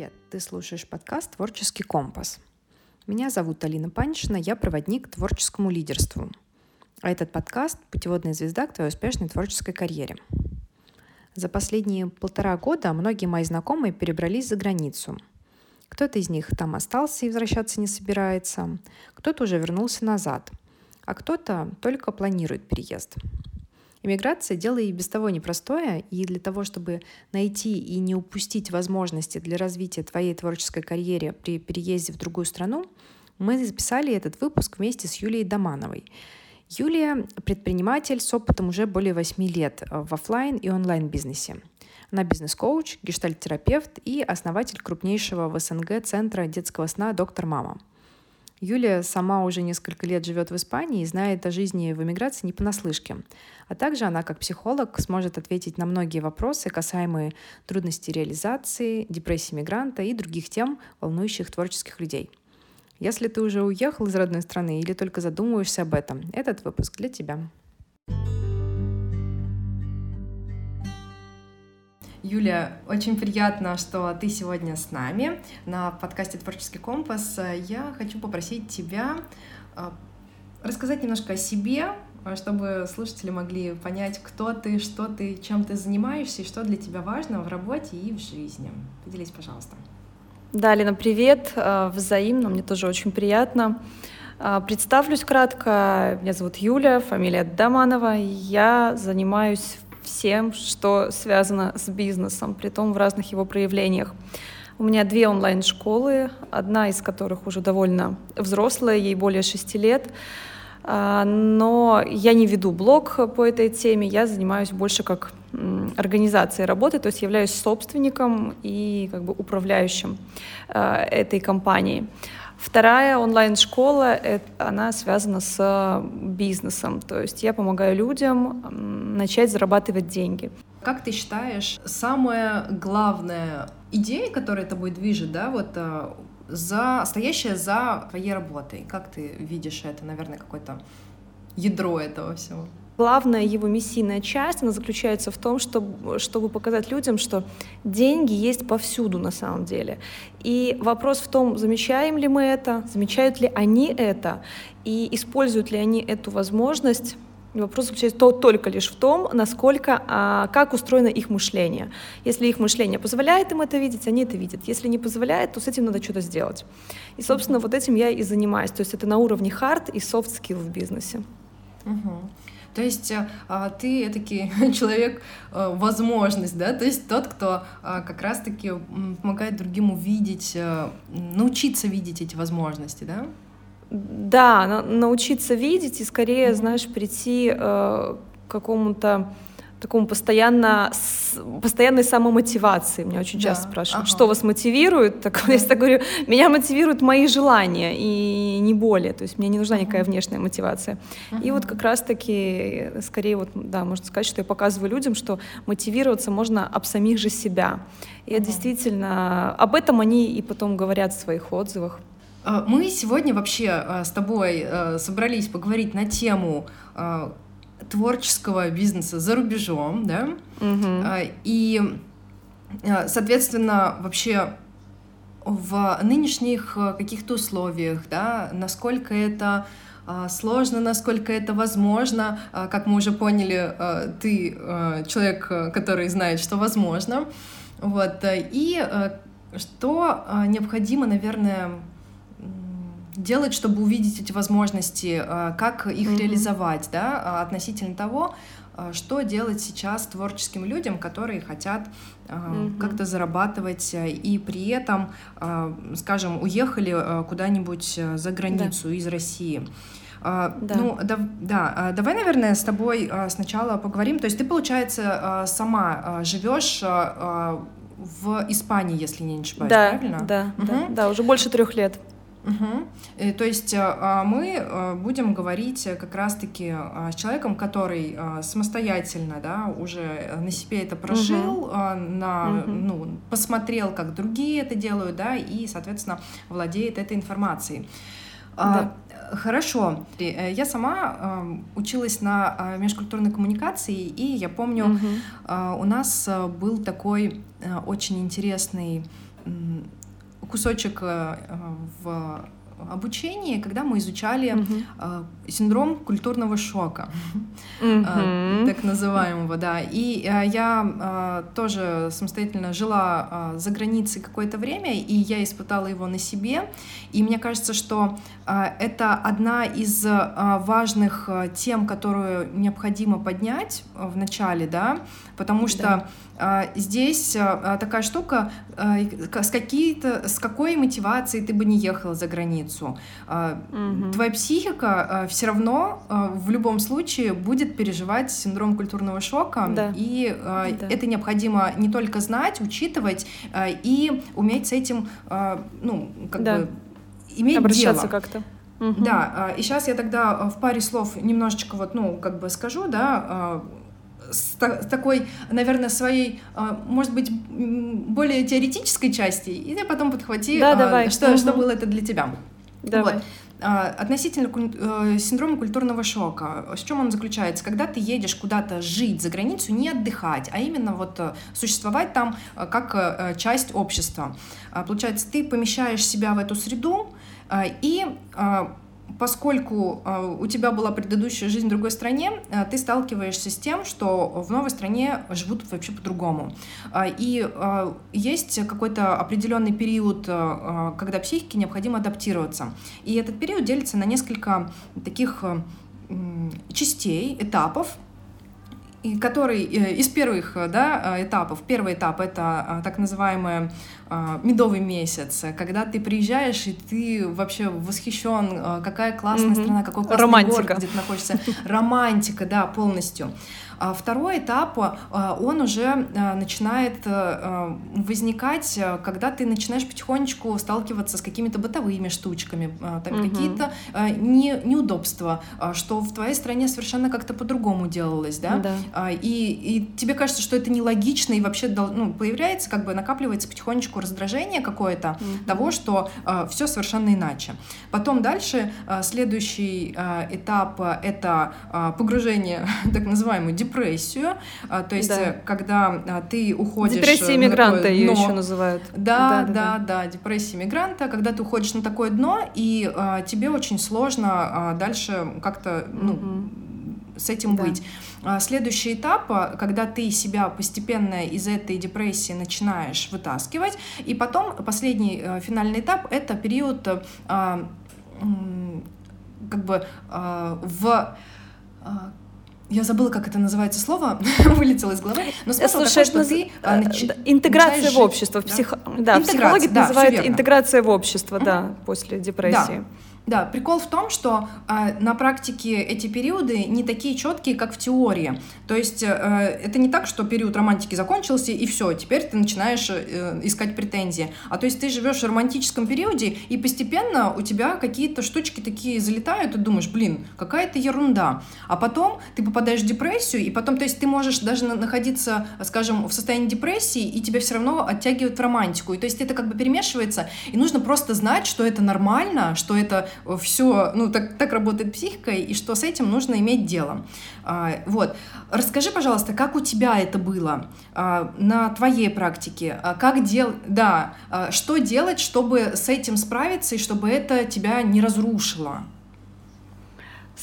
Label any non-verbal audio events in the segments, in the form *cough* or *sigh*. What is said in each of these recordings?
Привет! Ты слушаешь подкаст «Творческий компас». Меня зовут Алина Паншина, я проводник к творческому лидерству. А этот подкаст – путеводная звезда к твоей успешной творческой карьере. За последние полтора года многие мои знакомые перебрались за границу. Кто-то из них там остался и возвращаться не собирается, кто-то уже вернулся назад, а кто-то только планирует переезд – Иммиграция – дело и без того непростое, и для того, чтобы найти и не упустить возможности для развития твоей творческой карьеры при переезде в другую страну, мы записали этот выпуск вместе с Юлией Домановой. Юлия – предприниматель с опытом уже более 8 лет в офлайн и онлайн бизнесе. Она бизнес-коуч, гештальт-терапевт и основатель крупнейшего в СНГ центра детского сна «Доктор Мама». Юлия сама уже несколько лет живет в Испании и знает о жизни в эмиграции не понаслышке. А также она, как психолог, сможет ответить на многие вопросы, касаемые трудностей реализации, депрессии мигранта и других тем, волнующих творческих людей. Если ты уже уехал из родной страны или только задумываешься об этом, этот выпуск для тебя. Юля, очень приятно, что ты сегодня с нами на подкасте «Творческий компас». Я хочу попросить тебя а, рассказать немножко о себе, а, чтобы слушатели могли понять, кто ты, что ты, чем ты занимаешься и что для тебя важно в работе и в жизни. Поделись, пожалуйста. Да, Лена, привет. А, взаимно, мне тоже очень приятно. Представлюсь кратко. Меня зовут Юля, фамилия Доманова. Я занимаюсь всем, что связано с бизнесом, при том в разных его проявлениях. У меня две онлайн-школы, одна из которых уже довольно взрослая, ей более шести лет. А, но я не веду блог по этой теме, я занимаюсь больше как организацией работы, то есть являюсь собственником и как бы управляющим а, этой компанией. Вторая онлайн-школа, она связана с бизнесом, то есть я помогаю людям начать зарабатывать деньги. Как ты считаешь, самая главная идея, которая тобой движет, да, вот а, за, стоящая за твоей работой, как ты видишь это, наверное, какое-то ядро этого всего? Главная его миссийная часть, она заключается в том, чтобы, чтобы показать людям, что деньги есть повсюду на самом деле. И вопрос в том, замечаем ли мы это, замечают ли они это, и используют ли они эту возможность Вопрос заключается то, только лишь в том, насколько, а, как устроено их мышление. Если их мышление позволяет им это видеть, они это видят. Если не позволяет, то с этим надо что-то сделать. И, собственно, вот этим я и занимаюсь. То есть это на уровне hard и soft skill в бизнесе. Угу. То есть э, а, ты таки *laughs* человек э, возможность, да, то есть тот, кто а, как раз-таки помогает другим увидеть, э, научиться видеть эти возможности, да? Да, научиться видеть и скорее, знаешь, прийти к какому-то такому постоянно, постоянной самомотивации. Меня очень часто да, спрашивают, ага. что вас мотивирует? *laughs* Так, я всегда говорю, меня мотивируют мои желания и не более. То есть мне не нужна никакая внешняя мотивация. Ага. И вот как раз-таки, скорее, вот, да, можно сказать, что я показываю людям, что мотивироваться можно об самих же себя. И ага. действительно, об этом они и потом говорят в своих отзывах. А, мы сегодня вообще а, с тобой а, собрались поговорить на тему творческого бизнеса за рубежом, да, угу. и, а, соответственно, вообще в нынешних а, каких-то условиях, да, насколько это сложно, насколько это возможно. Как мы уже поняли, ты человек, который знает, что возможно. Вот. И что необходимо, наверное, делать, чтобы увидеть эти возможности, э, как их mm-hmm. реализовать, да, а, относительно того, э, что делать сейчас творческим людям, которые хотят mm-hmm. как-то зарабатывать и при этом, скажем, уехали куда-нибудь за границу да. из России. Да. Ну, да, да, давай, наверное, с тобой сначала поговорим. То есть ты, получается, сама живешь в Испании, если не ошибаюсь, да, правильно? Да, угу. да, да, уже больше трех лет. Угу. То есть а, мы а, будем говорить как раз-таки с человеком, который самостоятельно, да, уже на себе это прожил, угу. на, угу. ну, посмотрел, как другие это делают, да, и, соответственно, владеет этой информацией. Да. Хорошо. Э, я сама училась на межкультурной коммуникации, и я помню, угу. у нас был такой очень интересный кусочек в обучении, когда мы изучали э, синдром культурного шока, uh-huh. Так называемого, да. И э, я э, тоже самостоятельно жила э, за границей какое-то время, и я испытала его на себе. И мне кажется, что это одна из важных тем, которую необходимо поднять в начале, да, потому что да здесь такая штука, с, какие-то, с какой мотивацией ты бы не ехала за границу. Угу. Твоя психика все равно в любом случае будет переживать синдром культурного шока, да. и да. это необходимо не только знать, учитывать и уметь с этим, ну, как да. бы иметь Обращаться как-то. Угу. Да, и сейчас я тогда в паре слов немножечко вот, ну, как бы скажу, да, с, такой, наверное, своей, может быть, более теоретической части, и ты потом подхвати, да, давай. Что, угу. что было это для тебя. Давай. Вот. А, относительно э, синдрома культурного шока, в чем он заключается? Когда ты едешь куда-то жить за границу, не отдыхать, а именно вот э, существовать там э, как часть общества. Получается, ты помещаешь себя в эту среду и поскольку э, у тебя была предыдущая жизнь в другой стране, э, ты сталкиваешься с тем, что в новой стране живут вообще по-другому. Э, и есть какой-то определенный период, когда психике необходимо адаптироваться. И этот период делится на несколько таких частей, этапов, и который из первых да, этапов, первый этап это так называемая а, медовый месяц, когда ты приезжаешь и ты вообще восхищен, какая классная mm-hmm. страна, какой классный Романтика. город, где ты находишься. Романтика, да, полностью. А второй этап, он уже начинает э, возникать, когда ты начинаешь потихонечку сталкиваться с какими-то бытовыми штучками, там угу. какие-то не, неудобства, что в твоей стране совершенно как-то по-другому делалось, да? да. И, и тебе кажется, что это нелогично, и вообще ну, появляется, как бы накапливается потихонечку раздражение какое-то угу. того, что все совершенно иначе. Потом дальше следующий этап — это погружение, так называемую депрессию, а, то есть да. Э, когда а, ты уходишь... Депрессия мигранта ее дно. еще называют. Да, да, да, да, да, депрессия мигранта, когда ты уходишь на такое дно, и а, тебе очень сложно а, дальше как-то, ну, угу. С этим да. быть. Следующий этап, когда ты себя постепенно из этой депрессии начинаешь вытаскивать, и потом последний э, финальный этап — это период как бы в я забыла, как это называется слово, *laughs* вылетело из головы. Но смысл Слушай, такой, что ты а, нач... интеграция в общество. Псих... да психологи да, называют интеграция в общество, да, после депрессии. Да. Да, прикол в том, что э, на практике эти периоды не такие четкие, как в теории. То есть э, это не так, что период романтики закончился и все, теперь ты начинаешь э, искать претензии. А то есть ты живешь в романтическом периоде и постепенно у тебя какие-то штучки такие залетают, и думаешь, блин, какая-то ерунда. А потом ты попадаешь в депрессию, и потом, то есть ты можешь даже находиться, скажем, в состоянии депрессии, и тебя все равно оттягивают в романтику. И то есть это как бы перемешивается, и нужно просто знать, что это нормально, что это все, ну, так, так работает психика, и что с этим нужно иметь дело. А, вот. Расскажи, пожалуйста, как у тебя это было а, на твоей практике? А, как дел... Да, что делать, чтобы с этим справиться, и чтобы это тебя не разрушило?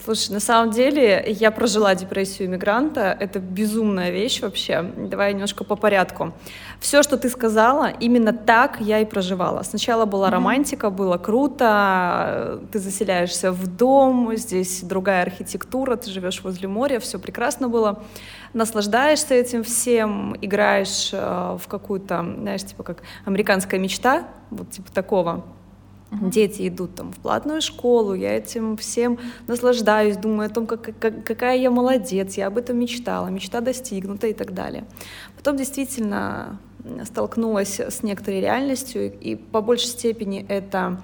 Слушай, на самом деле я прожила депрессию иммигранта. Это безумная вещь вообще. Давай немножко по порядку. Все, что ты сказала, именно так я и проживала. Сначала была mm-hmm. романтика, было круто. Ты заселяешься в дом, здесь другая архитектура, ты живешь возле моря, все прекрасно было. Наслаждаешься этим всем, играешь э, в какую-то, знаешь, типа как американская мечта, вот типа такого Uh-huh. Дети идут там в платную школу, я этим всем наслаждаюсь, думаю о том, как, как, какая я молодец, я об этом мечтала, мечта достигнута и так далее. Потом действительно столкнулась с некоторой реальностью, и по большей степени это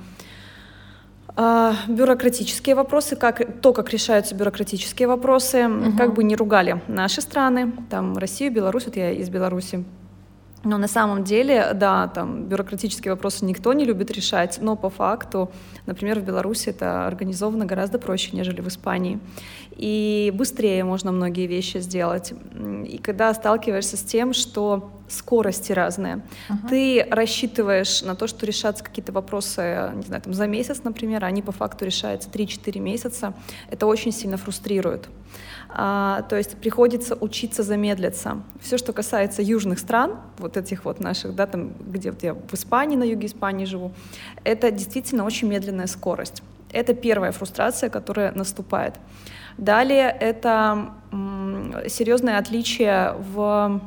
э, бюрократические вопросы, как, то, как решаются бюрократические вопросы, uh-huh. как бы не ругали наши страны, там Россию, Беларусь, вот я из Беларуси, но на самом деле, да, там бюрократические вопросы никто не любит решать, но по факту, например, в Беларуси это организовано гораздо проще, нежели в Испании. И быстрее можно многие вещи сделать. И когда сталкиваешься с тем, что скорости разные. Uh-huh. Ты рассчитываешь на то, что решатся какие-то вопросы, не знаю, там, за месяц, например, а они по факту решаются 3-4 месяца. Это очень сильно фрустрирует. А, то есть приходится учиться замедлиться. Все, что касается южных стран, вот этих вот наших, да, там, где вот я в Испании, на юге Испании живу, это действительно очень медленная скорость. Это первая фрустрация, которая наступает. Далее это серьезное отличие в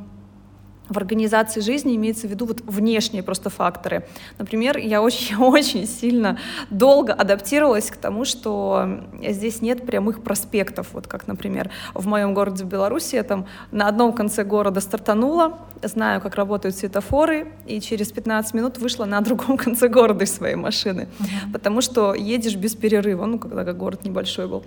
в организации жизни имеется в виду вот внешние просто факторы. Например, я очень-очень *laughs* сильно долго адаптировалась к тому, что здесь нет прямых проспектов. Вот как, например, в моем городе в Беларуси я там на одном конце города стартанула, знаю, как работают светофоры, и через 15 минут вышла на другом *laughs* конце города из своей машины, потому что едешь без перерыва, ну, когда город небольшой был.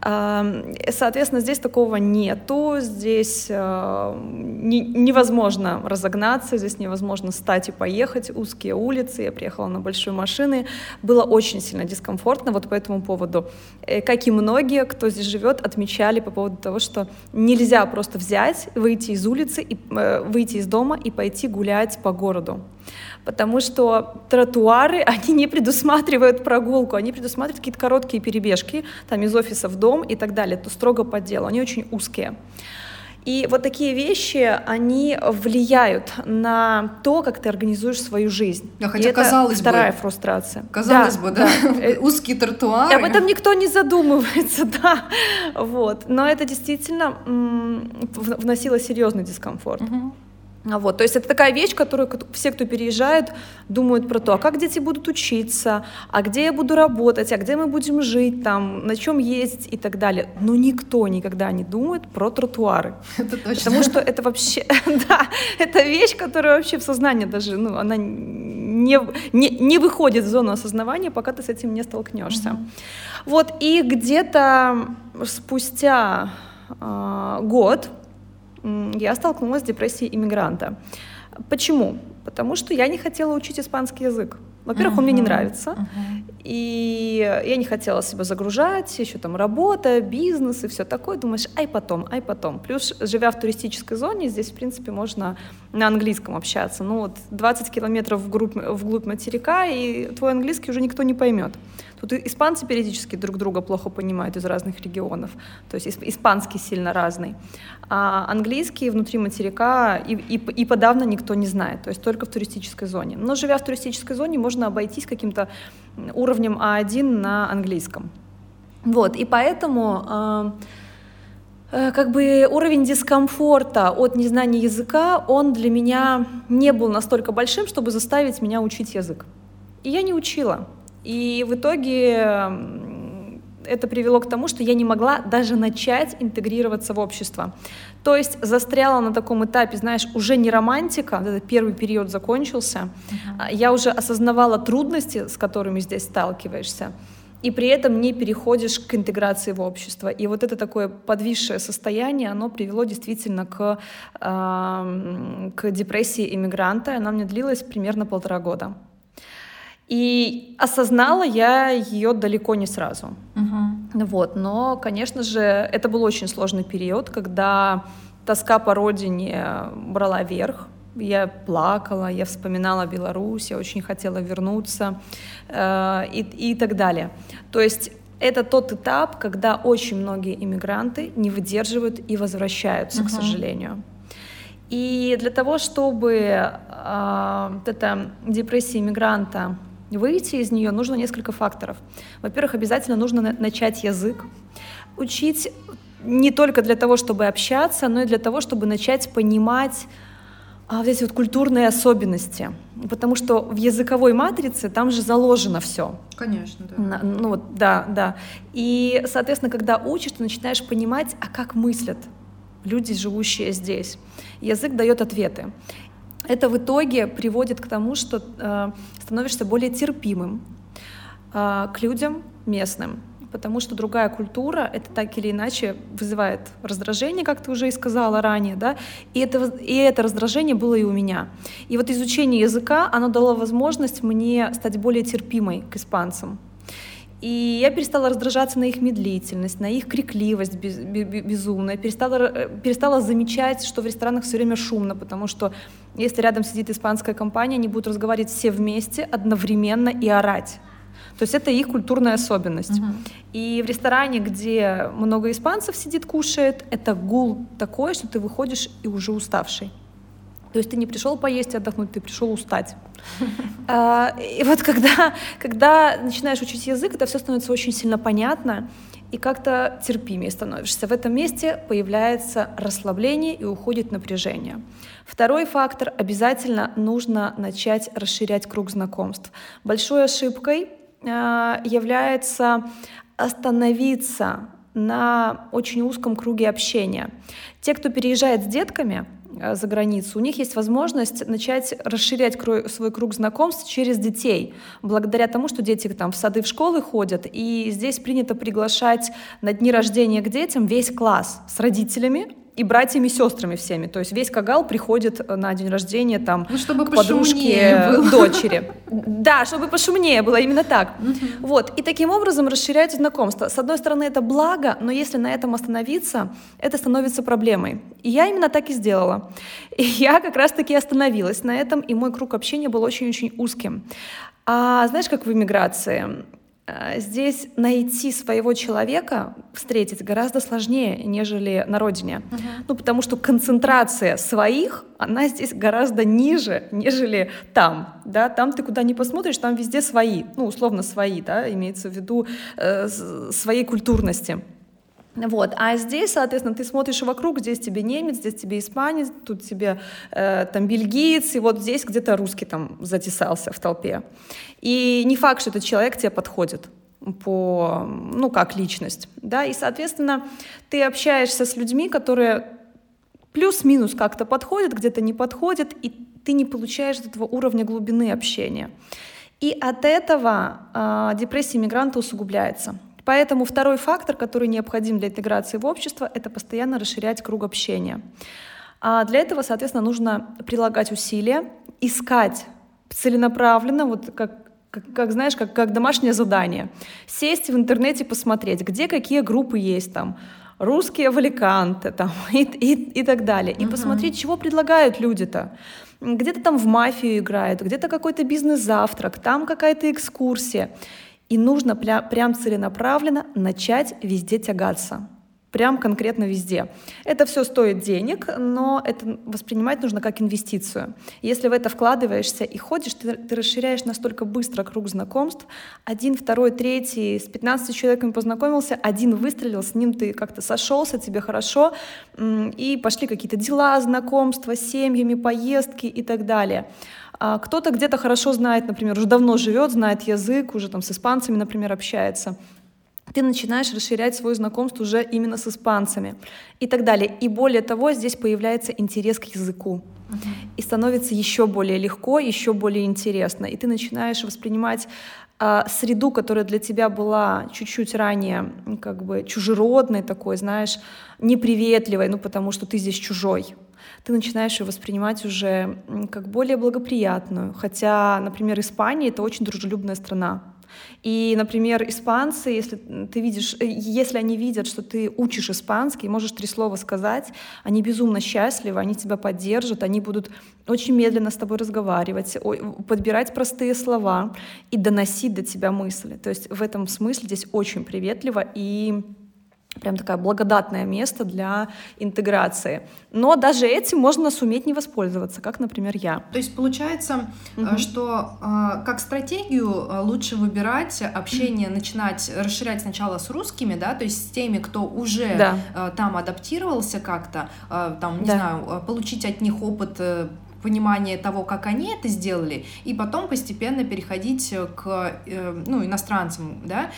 Соответственно, здесь такого нету, здесь э, невозможно невозможно разогнаться, здесь невозможно стать и поехать, узкие улицы, я приехала на большой машины, было очень сильно дискомфортно вот по этому поводу. Э, как и многие, кто здесь живет, отмечали по поводу того, что нельзя просто взять, выйти из улицы, и, э, выйти из дома и пойти гулять по городу потому что тротуары, *laughs* они не предусматривают прогулку, они предусматривают какие-то короткие перебежки, там из офиса в дом и так далее, то строго по делу, они очень узкие. И вот такие вещи, они влияют на то, как ты организуешь свою жизнь. Да, хотя, и это казалось вторая бы, фрустрация. Казалось да, бы, да, да. *laughs* узкие тротуары. Об этом никто не задумывается, *laughs* да. Вот. Но это действительно вносило серьезный дискомфорт. Угу. А вот, то есть это такая вещь, которую все, кто переезжает, думают про то, а как дети будут учиться, а где я буду работать, а где мы будем жить, там, на чем ездить и так далее. Но никто никогда не думает про тротуары. *laughs* Это точно. Потому что это вообще, *laughs* да, это вещь, которая вообще в сознании даже, ну, она не, не, не выходит в зону осознавания, пока ты с этим не столкнешься. Mm-hmm. Вот, и где-то спустя э, год, я столкнулась с депрессией иммигранта. Почему? Потому что я не хотела учить испанский язык. Во-первых, uh-huh. он мне не нравится, uh-huh. и я не хотела себя загружать, еще там работа, бизнес и все такое. Думаешь, ай потом, ай потом. Плюс, живя в туристической зоне, здесь, в принципе, можно на английском общаться. Ну вот 20 километров вглубь, вглубь материка, и твой английский уже никто не поймет. Тут испанцы периодически друг друга плохо понимают из разных регионов, то есть испанский сильно разный. А английский внутри материка и, и, и подавно никто не знает, то есть только в туристической зоне. Но живя в туристической зоне, можно обойтись каким-то уровнем А1 на английском. Вот, и поэтому э, э, как бы уровень дискомфорта от незнания языка, он для меня не был настолько большим, чтобы заставить меня учить язык. И я не учила. И в итоге это привело к тому, что я не могла даже начать интегрироваться в общество. То есть застряла на таком этапе, знаешь, уже не романтика, этот первый период закончился, uh-huh. я уже осознавала трудности, с которыми здесь сталкиваешься, и при этом не переходишь к интеграции в общество. И вот это такое подвисшее состояние, оно привело действительно к, э, к депрессии иммигранта, она мне длилась примерно полтора года. И осознала я ее далеко не сразу. Uh-huh. Вот, но, конечно же, это был очень сложный период, когда тоска по родине брала верх. Я плакала, я вспоминала Беларусь, я очень хотела вернуться э, и, и так далее. То есть это тот этап, когда очень многие иммигранты не выдерживают и возвращаются, uh-huh. к сожалению. И для того, чтобы э, вот эта депрессия иммигранта Выйти из нее нужно несколько факторов. Во-первых, обязательно нужно начать язык. Учить не только для того, чтобы общаться, но и для того, чтобы начать понимать а, вот эти вот культурные особенности. Потому что в языковой матрице там же заложено все. Конечно, да. Ну вот, да, да. И, соответственно, когда учишь, ты начинаешь понимать, а как мыслят люди, живущие здесь. Язык дает ответы это в итоге приводит к тому, что э, становишься более терпимым э, к людям местным, потому что другая культура это так или иначе вызывает раздражение, как ты уже и сказала ранее, да, и это, и это раздражение было и у меня. И вот изучение языка, оно дало возможность мне стать более терпимой к испанцам. И я перестала раздражаться на их медлительность, на их крикливость без, безумная, перестала, э, перестала замечать, что в ресторанах все время шумно, потому что если рядом сидит испанская компания, они будут разговаривать все вместе одновременно и орать. То есть это их культурная особенность. Uh-huh. И в ресторане, где много испанцев сидит, кушает, это гул такой, что ты выходишь и уже уставший. То есть ты не пришел поесть и отдохнуть, ты пришел устать. *laughs* А, и вот когда, когда начинаешь учить язык, это все становится очень сильно понятно, и как-то терпимее становишься. В этом месте появляется расслабление и уходит напряжение. Второй фактор — обязательно нужно начать расширять круг знакомств. Большой ошибкой а, является остановиться на очень узком круге общения. Те, кто переезжает с детками — за границу, у них есть возможность начать расширять свой круг знакомств через детей, благодаря тому, что дети там в сады, в школы ходят, и здесь принято приглашать на дни рождения к детям весь класс с родителями, и братьями, и сестрами всеми. То есть весь Кагал приходит э, на день рождения там ну, чтобы к подружке было. *laughs* дочери. Да, чтобы пошумнее было, именно так. Вот. И таким образом расширяются знакомства. С одной стороны, это благо, но если на этом остановиться, это становится проблемой. И я именно так и сделала. И *laughs* я как раз-таки остановилась на этом, и мой круг общения был очень-очень узким. А знаешь, как в иммиграции? Э, здесь найти своего человека, встретить гораздо сложнее, нежели на родине. Uh-huh. Ну, потому что концентрация своих, она здесь гораздо ниже, нежели там. Да? Там ты куда ни посмотришь, там везде свои, ну, условно свои, да, имеется в виду э, своей культурности. Вот. А здесь, соответственно, ты смотришь вокруг, здесь тебе немец, здесь тебе испанец, тут тебе э, там бельгиец, и вот здесь где-то русский там затесался в толпе. И не факт, что этот человек тебе подходит по, ну, как личность, да, и, соответственно, ты общаешься с людьми, которые плюс-минус как-то подходят, где-то не подходят, и ты не получаешь этого уровня глубины общения. И от этого э, депрессия мигранта усугубляется. Поэтому второй фактор, который необходим для интеграции в общество, это постоянно расширять круг общения. А для этого, соответственно, нужно прилагать усилия, искать целенаправленно, вот как, как, как знаешь, как, как домашнее задание, сесть в интернете, посмотреть, где какие группы есть там, русские валиканты там, *laughs* и, и, и так далее. И uh-huh. посмотреть, чего предлагают люди-то. Где-то там в мафию играют, где-то какой-то бизнес-завтрак, там какая-то экскурсия. И нужно прям, прям целенаправленно начать везде тягаться. Прям конкретно везде. Это все стоит денег, но это воспринимать нужно как инвестицию. Если в это вкладываешься и ходишь, ты, ты расширяешь настолько быстро круг знакомств. Один, второй, третий, с 15 человеками познакомился, один выстрелил, с ним ты как-то сошелся, тебе хорошо, и пошли какие-то дела, знакомства семьями, поездки и так далее. А кто-то где-то хорошо знает, например, уже давно живет, знает язык, уже там с испанцами, например, общается ты начинаешь расширять свой знакомство уже именно с испанцами и так далее. И более того, здесь появляется интерес к языку. И становится еще более легко, еще более интересно. И ты начинаешь воспринимать а, среду, которая для тебя была чуть-чуть ранее как бы чужеродной такой, знаешь, неприветливой, ну потому что ты здесь чужой ты начинаешь ее воспринимать уже как более благоприятную. Хотя, например, Испания — это очень дружелюбная страна. И, например, испанцы, если ты видишь, э, если они видят, что ты учишь испанский, можешь три слова сказать, они безумно счастливы, они тебя поддержат, они будут очень медленно с тобой разговаривать, подбирать простые слова и доносить до тебя мысли. То есть в этом смысле здесь очень приветливо и прям такое благодатное место для интеграции. Но даже этим можно суметь не воспользоваться, как, например, я. То есть получается, угу. что э, как стратегию э, лучше выбирать общение, начинать расширять сначала с русскими, да, то есть с теми, кто уже да. там адаптировался как-то, там, не да. знаю, получить от них опыт понимание того, как они это сделали, и потом постепенно переходить к ну, иностранцам, да,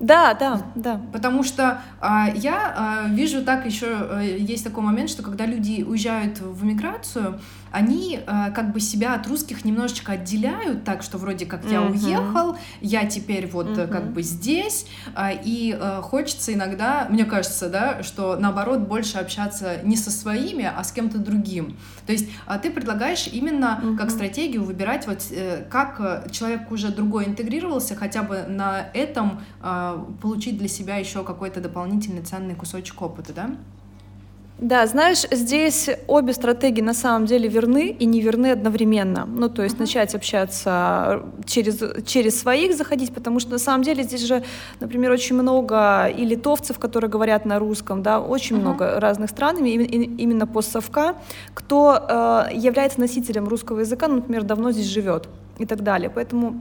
Да, да, да. Потому что а, я а, вижу так еще а, есть такой момент, что когда люди уезжают в миграцию, они э, как бы себя от русских немножечко отделяют, так что вроде как я uh-huh. уехал, я теперь вот uh-huh. как бы здесь, э, и э, хочется иногда, мне кажется, да, что наоборот больше общаться не со своими, а с кем-то другим. То есть э, ты предлагаешь именно uh-huh. как стратегию выбирать вот э, как человек уже другой интегрировался, хотя бы на этом э, получить для себя еще какой-то дополнительный ценный кусочек опыта, да? Да, знаешь, здесь обе стратегии на самом деле верны и не верны одновременно. Ну, то есть uh-huh. начать общаться через, через своих заходить, потому что на самом деле здесь же, например, очень много и литовцев, которые говорят на русском, да, очень uh-huh. много разных стран, именно постсовка, кто э, является носителем русского языка, ну, например, давно здесь живет и так далее. Поэтому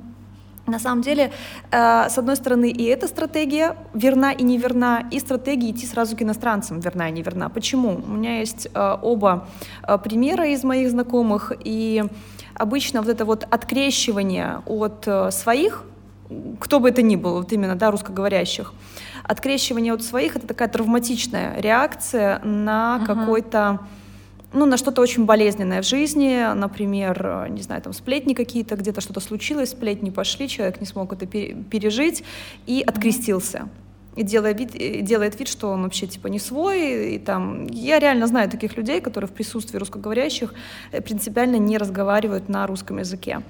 на самом деле, э, с одной стороны, и эта стратегия верна и неверна, и стратегия идти сразу к иностранцам верна и неверна. Почему? У меня есть э, оба э, примера из моих знакомых, и обычно вот это вот открещивание от своих, кто бы это ни был, вот именно, да, русскоговорящих, открещивание от своих — это такая травматичная реакция на uh-huh. какой-то ну, на что-то очень болезненное в жизни, например, э, не знаю, там сплетни какие-то, где-то что-то случилось, сплетни пошли, человек не смог это пережить и открестился. И делает вид, делает вид, что он вообще типа не свой. И там... Я реально знаю таких людей, которые в присутствии русскоговорящих э, принципиально не разговаривают на русском языке.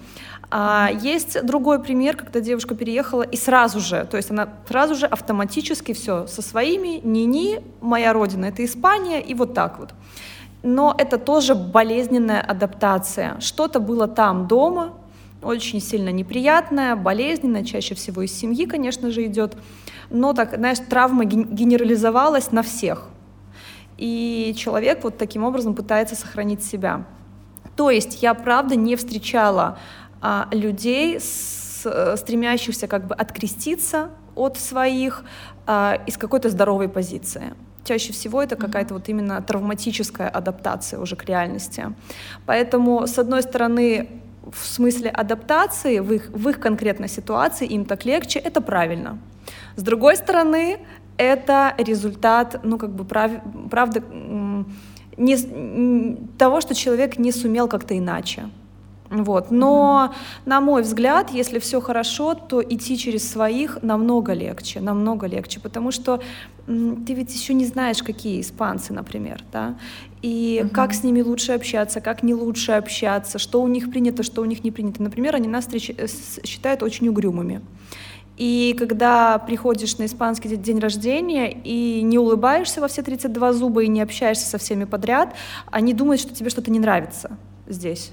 А есть другой пример, когда девушка переехала и сразу же, то есть она сразу же автоматически все со своими, ни-ни, моя родина — это Испания, и вот так вот но это тоже болезненная адаптация. Что-то было там дома, очень сильно неприятное, болезненное, чаще всего из семьи, конечно же, идет, но так, знаешь, травма генерализовалась на всех. И человек вот таким образом пытается сохранить себя. То есть я, правда, не встречала а, людей, с, стремящихся как бы откреститься от своих а, из какой-то здоровой позиции чаще всего это какая-то вот именно травматическая адаптация уже к реальности. Поэтому, с одной стороны, в смысле адаптации в их, в их конкретной ситуации им так легче, это правильно. С другой стороны, это результат, ну, как бы, прав, правда, не, того, что человек не сумел как-то иначе. Вот. Но, mm-hmm. на мой взгляд, если все хорошо, то идти через своих намного легче, намного легче, потому что ты ведь еще не знаешь, какие испанцы, например, да, и mm-hmm. как с ними лучше общаться, как не лучше общаться, что у них принято, что у них не принято. Например, они нас встреч... Э, считают очень угрюмыми. И когда приходишь на испанский день рождения и не улыбаешься во все 32 зуба и не общаешься со всеми подряд, они думают, что тебе что-то не нравится здесь.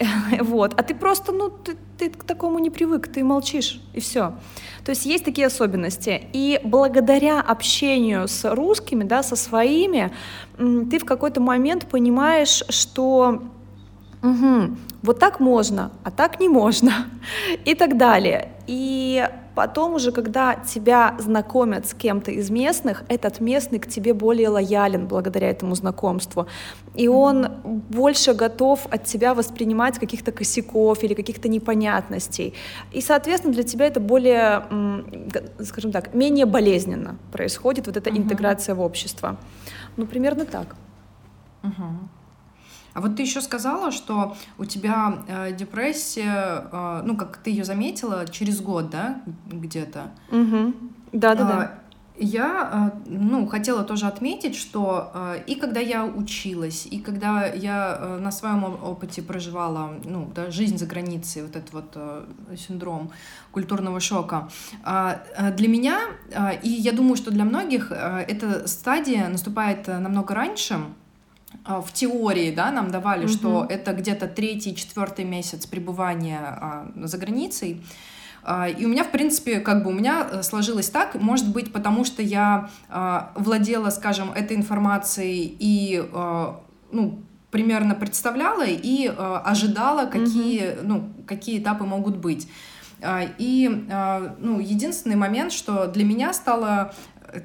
*laughs* Вот. А ты просто, ну, ты, ты к такому не привык, ты молчишь, и все. То есть есть такие особенности. И благодаря общению с русскими, да, со своими, ты в какой-то момент понимаешь, что угу, вот так можно, а так не можно, и так далее. И потом уже, когда тебя знакомят с кем-то из местных, этот местный к тебе более лоялен благодаря этому знакомству. И он больше готов от тебя воспринимать каких-то косяков или каких-то непонятностей. И, соответственно, для тебя это более, скажем так, менее болезненно происходит вот эта uh-huh. интеграция в общество. Ну, примерно так. Uh-huh. А вот ты еще сказала, что у тебя э, депрессия, э, ну, как ты ее заметила, через год, да, где-то? Угу. Да, да, да. Я, э, ну, хотела тоже отметить, что э, и когда я училась, и когда я э, на своем опыте проживала, ну, да, жизнь за границей, вот этот вот синдром культурного шока, для меня, и я думаю, что для многих эта стадия наступает намного раньше, а, в теории, да, нам давали, угу. что это где-то третий, четвертый месяц пребывания а, за границей. А, и у меня, в принципе, как бы у меня э, сложилось так, может быть, потому что я а, владела, скажем, этой информацией и, а, ну, примерно представляла и а, ожидала, какие, угу. ну, какие этапы могут быть. А, и, а, ну, единственный момент, что для меня стало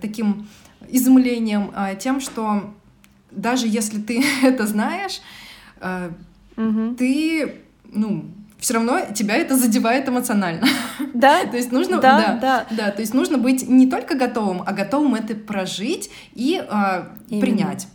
таким изумлением а, тем, что даже если ты *laughs* это знаешь, угу. ты, ну, все равно тебя это задевает эмоционально. *laughs* Да. то есть нужно, да, да, да, то есть нужно быть не только готовым, а готовым это прожить и э, принять.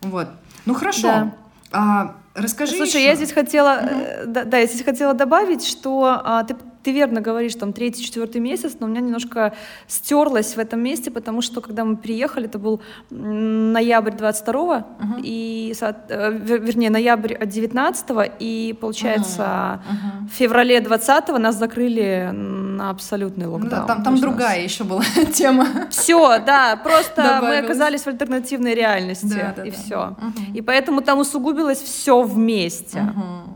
Вот. Ну хорошо. Да. А, расскажи. Слушай, еще. я здесь хотела, угу. да, да, я здесь хотела добавить, что а, ты ты верно говоришь, там третий, четвертый месяц, но у меня немножко стерлось в этом месте, потому что когда мы приехали, это был ноябрь 22-го, uh-huh. и, э, вернее, ноябрь 19-го, и, получается. Uh-huh. в феврале 20-го нас закрыли на абсолютный локдаун. Да, там, там другая еще была *laughs* тема. Все, да, просто мы оказались в альтернативной реальности, да, да, и да. все. Uh-huh. И поэтому там усугубилось все вместе. Uh-huh.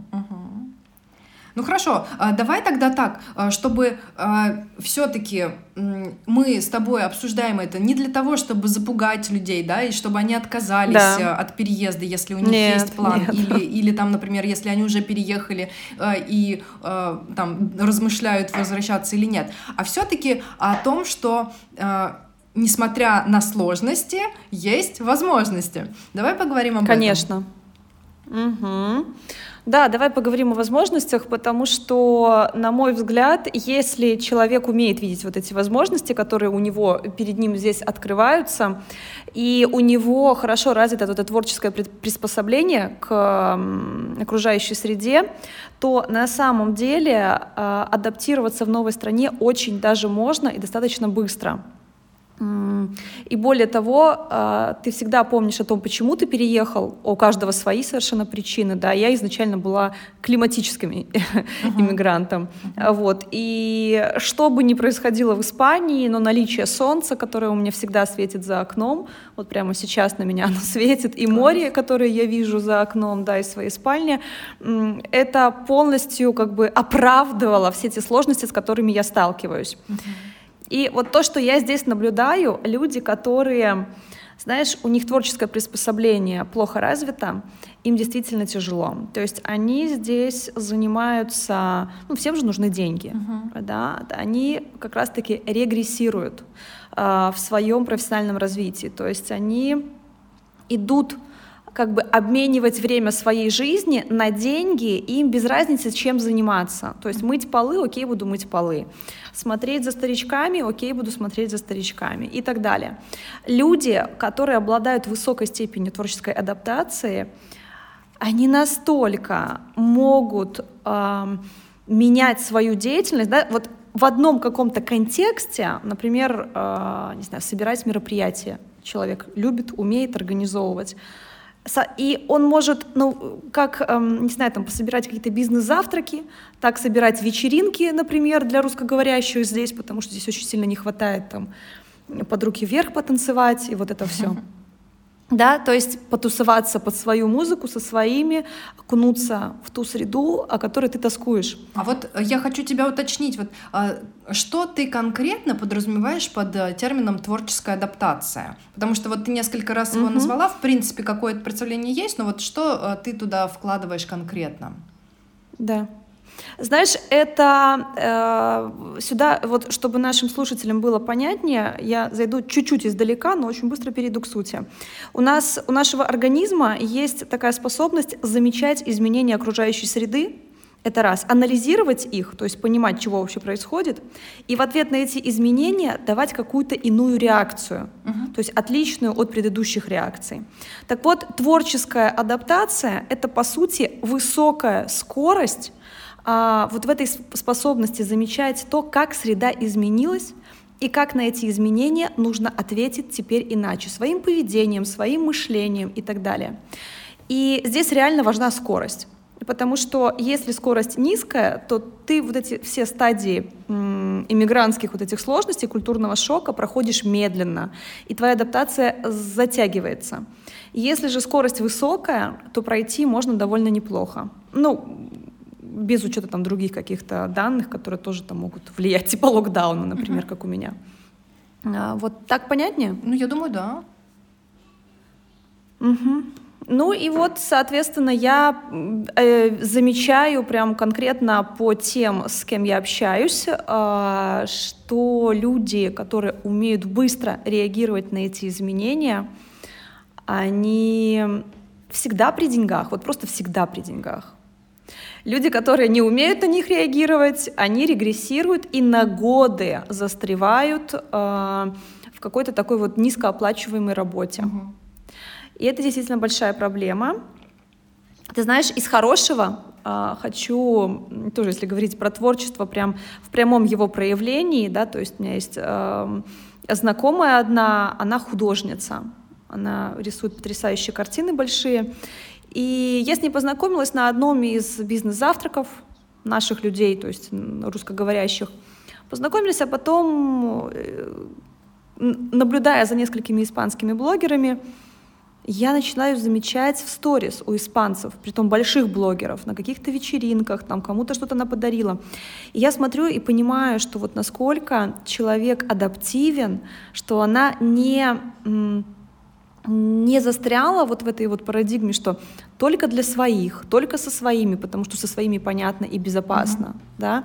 Ну хорошо, а, давай тогда так, а, чтобы а, все-таки мы с тобой обсуждаем это не для того, чтобы запугать людей, да, и чтобы они отказались да. от переезда, если у них нет, есть план, нет. или или там, например, если они уже переехали и там размышляют возвращаться или нет, а все-таки о том, что несмотря на сложности, есть возможности. Давай поговорим об Конечно. этом. Конечно. Угу. Да, давай поговорим о возможностях, потому что, на мой взгляд, если человек умеет видеть вот эти возможности, которые у него перед ним здесь открываются, и у него хорошо развито это творческое приспособление к окружающей среде, то на самом деле э, адаптироваться в новой стране очень даже можно и достаточно быстро. И более того, а, ты всегда помнишь о том, почему ты переехал, у каждого свои совершенно причины, да, я изначально была климатическим uh-huh. *laughs* иммигрантом, uh-huh. вот, и что бы ни происходило в Испании, но наличие солнца, которое у меня всегда светит за окном, вот прямо сейчас на меня *laughs* оно светит, и море, которое я вижу за окном, да, из своей спальни, это полностью как бы оправдывало все те сложности, с которыми я сталкиваюсь. Uh-huh. И вот то, что я здесь наблюдаю, люди, которые, знаешь, у них творческое приспособление плохо развито, им действительно тяжело. То есть они здесь занимаются, ну, всем же нужны деньги, uh-huh. да, они как раз-таки регрессируют э, в своем профессиональном развитии. То есть они идут как бы обменивать время своей жизни на деньги, и им без разницы, чем заниматься. То есть мыть полы, окей, буду мыть полы. Смотреть за старичками, окей, буду смотреть за старичками и так далее. Люди, которые обладают высокой степенью творческой адаптации, они настолько могут э, менять свою деятельность, да, вот в одном каком-то контексте, например, э, не знаю, собирать мероприятия. Человек любит, умеет организовывать и он может, ну, как, эм, не знаю, там, пособирать какие-то бизнес-завтраки, так собирать вечеринки, например, для русскоговорящих здесь, потому что здесь очень сильно не хватает там под руки вверх потанцевать и вот это все *laughs* да, то есть потусоваться под свою музыку со своими, окунуться в ту среду, о которой ты тоскуешь. А вот э, я хочу тебя уточнить, вот а, что ты конкретно подразумеваешь под э, термином творческая адаптация? Потому что вот ты несколько раз его mm-hmm. назвала, в принципе, какое-то представление есть, но вот что э, ты туда вкладываешь конкретно? Да. Знаешь, это э, сюда, вот чтобы нашим слушателям было понятнее, я зайду чуть-чуть издалека, но очень быстро перейду к сути. У нас, у нашего организма есть такая способность замечать изменения окружающей среды, это раз. Анализировать их, то есть понимать, чего вообще происходит, и в ответ на эти изменения давать какую-то иную реакцию, uh-huh. то есть отличную от предыдущих реакций. Так вот, творческая адаптация — это, по сути, высокая скорость вот в этой способности замечать то, как среда изменилась, и как на эти изменения нужно ответить теперь иначе, своим поведением, своим мышлением и так далее. И здесь реально важна скорость. Потому что если скорость низкая, то ты вот эти все стадии иммигрантских вот этих сложностей, культурного шока проходишь медленно, и твоя адаптация затягивается. Если же скорость высокая, то пройти можно довольно неплохо. Ну, без учета там других каких-то данных, которые тоже там могут влиять, типа локдауна, например, как у меня. А, вот так понятнее? Ну, я думаю, да. Угу. Ну и вот, соответственно, я э, замечаю прям конкретно по тем, с кем я общаюсь, э, что люди, которые умеют быстро реагировать на эти изменения, они всегда при деньгах, вот просто всегда при деньгах. Люди, которые не умеют на них реагировать, они регрессируют и на годы застревают э, в какой-то такой вот низкооплачиваемой работе. Угу. И это действительно большая проблема. Ты знаешь, из хорошего э, хочу, тоже если говорить про творчество, прям в прямом его проявлении, да, то есть у меня есть э, знакомая одна, она художница, она рисует потрясающие картины большие, и я с ней познакомилась на одном из бизнес-завтраков наших людей, то есть русскоговорящих. Познакомились, а потом, э, наблюдая за несколькими испанскими блогерами, я начинаю замечать в сторис у испанцев, при том больших блогеров, на каких-то вечеринках, там кому-то что-то она подарила. И я смотрю и понимаю, что вот насколько человек адаптивен, что она не не застряла вот в этой вот парадигме, что только для своих, только со своими, потому что со своими понятно и безопасно, mm-hmm. да,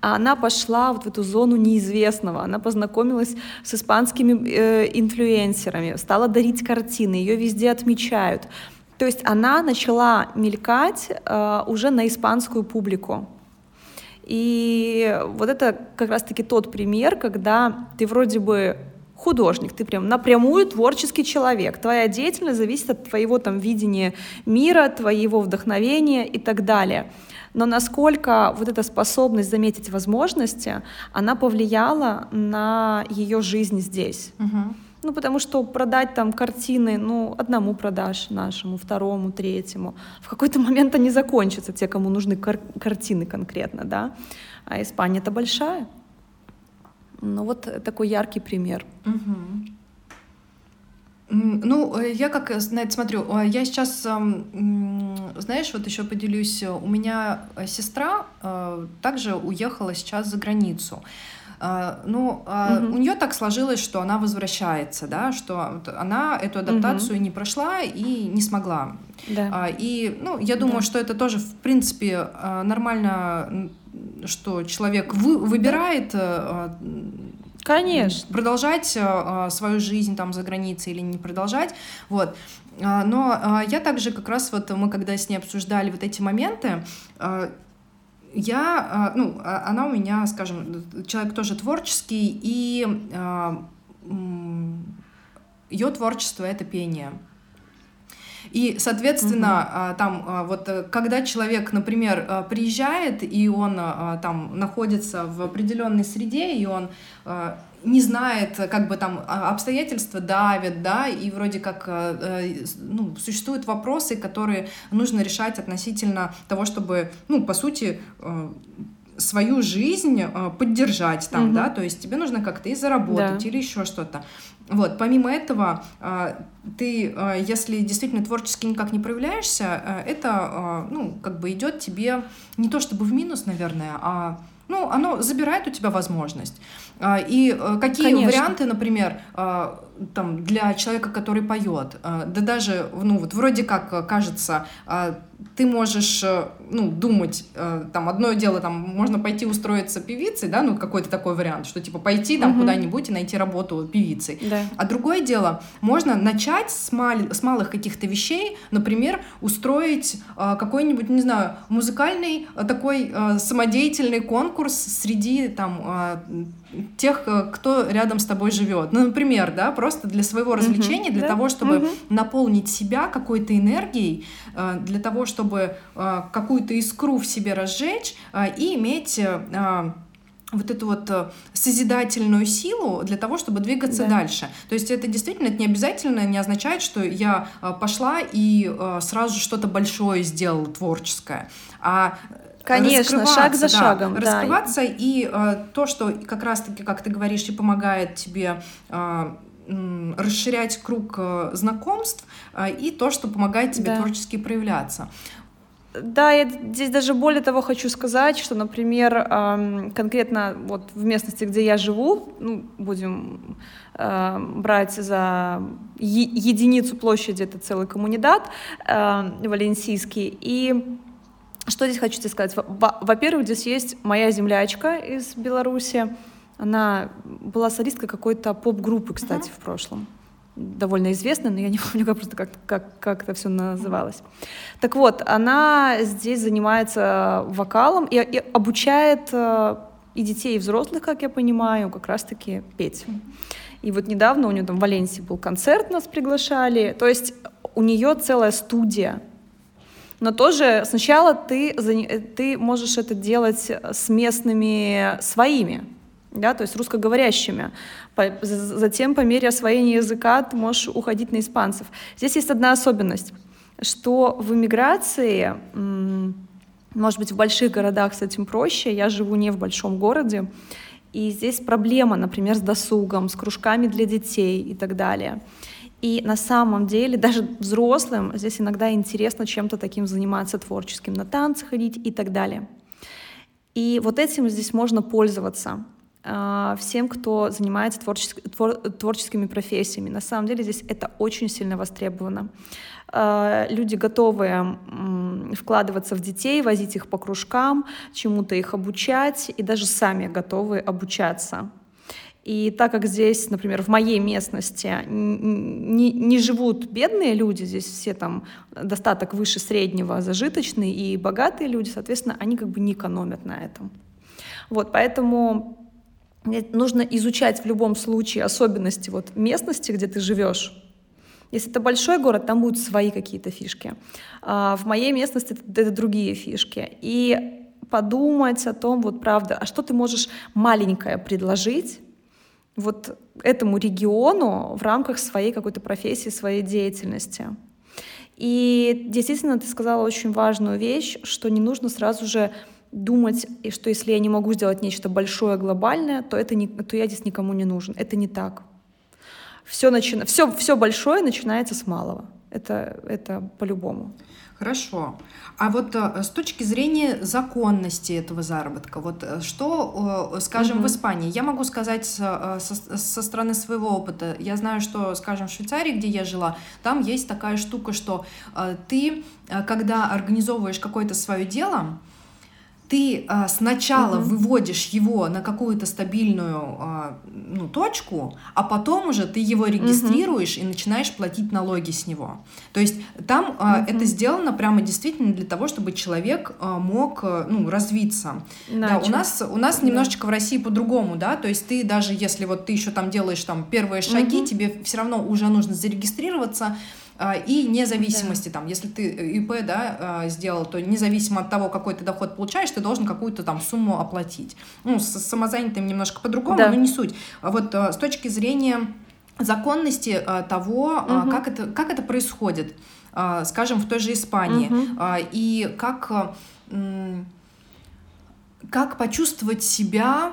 а она пошла вот в эту зону неизвестного, она познакомилась с испанскими э, инфлюенсерами, стала дарить картины, ее везде отмечают. То есть она начала мелькать э, уже на испанскую публику. И вот это как раз-таки тот пример, когда ты вроде бы художник, ты прям напрямую творческий человек. Твоя деятельность зависит от твоего там видения мира, твоего вдохновения и так далее. Но насколько вот эта способность заметить возможности, она повлияла на ее жизнь здесь. Угу. Ну, потому что продать там картины, ну, одному продашь нашему, второму, третьему. В какой-то момент они закончатся, те, кому нужны кар- картины конкретно, да. А Испания это большая. Ну вот такой яркий пример. Угу. Ну, э, я как на это смотрю, э, я сейчас, знаешь, вот еще поделюсь, у меня сестра э, также уехала сейчас за границу. Ну, угу. у нее так сложилось, что она возвращается, да, что она эту адаптацию угу. не прошла и не смогла. Да. И, ну, я думаю, да. что это тоже, в принципе, нормально что человек вы, выбирает э, Конечно. продолжать э, свою жизнь там за границей или не продолжать. Вот. Но я также как раз вот мы когда с ней обсуждали вот эти моменты, я, ну, а, она у меня, скажем, человек тоже творческий, и ее творчество — это пение. И, соответственно, угу. там а, вот э, когда человек, например, а, приезжает и он там находится в определенной среде, и он не знает, как бы там обстоятельства давят, да, и вроде как э, ну, существуют вопросы, которые нужно решать относительно того, чтобы, ну, по сути, э, свою жизнь поддержать там, угу. да, то есть тебе нужно как-то и заработать да. или еще что-то. Вот, помимо этого, а, ты, а, если действительно творчески никак не проявляешься, это, ну, как бы идет тебе не то чтобы в минус, наверное, а ну, оно забирает у тебя возможность. И какие Конечно. варианты, например, там, для человека, который поет, да даже, ну, вот вроде как кажется, ты можешь, ну, думать, там, одно дело, там, можно пойти устроиться певицей, да, ну, какой-то такой вариант, что, типа, пойти там угу. куда-нибудь и найти работу певицей. Да. А другое дело, можно начать с, мал с малых каких-то вещей, например, устроить какой-нибудь, не знаю, музыкальный такой самодеятельный конкурс среди, там, тех, кто рядом с тобой живет. Ну, например, да, просто для своего развлечения, для да? того, чтобы наполнить себя какой-то энергией, для того, чтобы а, какую-то искру в себе разжечь а, и иметь вот эту вот созидательную силу для того, чтобы двигаться да. дальше. То есть это действительно это не обязательно не означает, что я пошла и сразу что-то большое сделала творческое, а Конечно, шаг за да, шагом. Раскрываться да. и э, то, что как раз-таки, как ты говоришь, и помогает тебе э, расширять круг э, знакомств э, и то, что помогает тебе да. творчески проявляться. Да, я здесь даже более того хочу сказать, что, например, конкретно вот в местности, где я живу, ну, будем э, брать за единицу площади, это целый коммунидат валенсийский, и что здесь хочу тебе сказать? Во-первых, здесь есть моя землячка из Беларуси, она была солисткой какой-то поп-группы, кстати, uh-huh. в прошлом. довольно известная, но я не *laughs* помню, как просто как, как, как это все называлось. Так вот, она здесь занимается вокалом и, и обучает э, и детей, и взрослых, как я понимаю, как раз-таки петь. И вот недавно у нее там в Валенсии был концерт, нас приглашали. То есть у нее целая студия. Но тоже сначала ты, ты можешь это делать с местными своими, да, то есть русскоговорящими. Затем по мере освоения языка ты можешь уходить на испанцев. Здесь есть одна особенность, что в эмиграции, может быть, в больших городах с этим проще, я живу не в большом городе, и здесь проблема, например, с досугом, с кружками для детей и так далее. И на самом деле даже взрослым здесь иногда интересно чем-то таким заниматься творческим, на танцы ходить и так далее. И вот этим здесь можно пользоваться всем, кто занимается творческими, твор, творческими профессиями. На самом деле здесь это очень сильно востребовано. Э, люди готовы вкладываться в детей, возить их по кружкам, чему-то их обучать, и даже сами готовы обучаться. И так как здесь, например, в моей местности не, не живут бедные люди, здесь все там достаток выше среднего, зажиточные и богатые люди, соответственно, они как бы не экономят на этом. Вот, поэтому нужно изучать в любом случае особенности вот местности, где ты живешь. Если это большой город, там будут свои какие-то фишки. А в моей местности это, это другие фишки. И подумать о том, вот правда, а что ты можешь маленькое предложить вот этому региону в рамках своей какой-то профессии, своей деятельности. И действительно, ты сказала очень важную вещь, что не нужно сразу же думать, что если я не могу сделать нечто большое, глобальное, то, это не, то я здесь никому не нужен. Это не так. Все, начина... все, все большое начинается с малого. Это, это по-любому. Хорошо. А вот э, с точки зрения законности этого заработка, вот э, что, скажем, угу. в Испании, я могу сказать со, со стороны своего опыта. Я знаю, что, скажем, в Швейцарии, где я жила, там есть такая штука, что э, ты, когда организовываешь какое-то свое дело, ты а, сначала угу. выводишь его на какую-то стабильную а, ну, точку, а потом уже ты его регистрируешь угу. и начинаешь платить налоги с него. То есть там а, угу. это сделано прямо действительно для того, чтобы человек а, мог а, ну, развиться. Да, у нас у нас да. немножечко в России по-другому, да, то есть ты даже если вот ты еще там делаешь там первые шаги, угу. тебе все равно уже нужно зарегистрироваться и независимости да. там, если ты э, ИП, да, а, сделал, то независимо от того, какой ты доход получаешь, ты должен какую-то там сумму оплатить. Ну, с самозанятым немножко по-другому, да. но не суть. А вот с точки зрения законности того, угу. как, это, как это происходит, скажем, в той же Испании, угу. и как, как почувствовать себя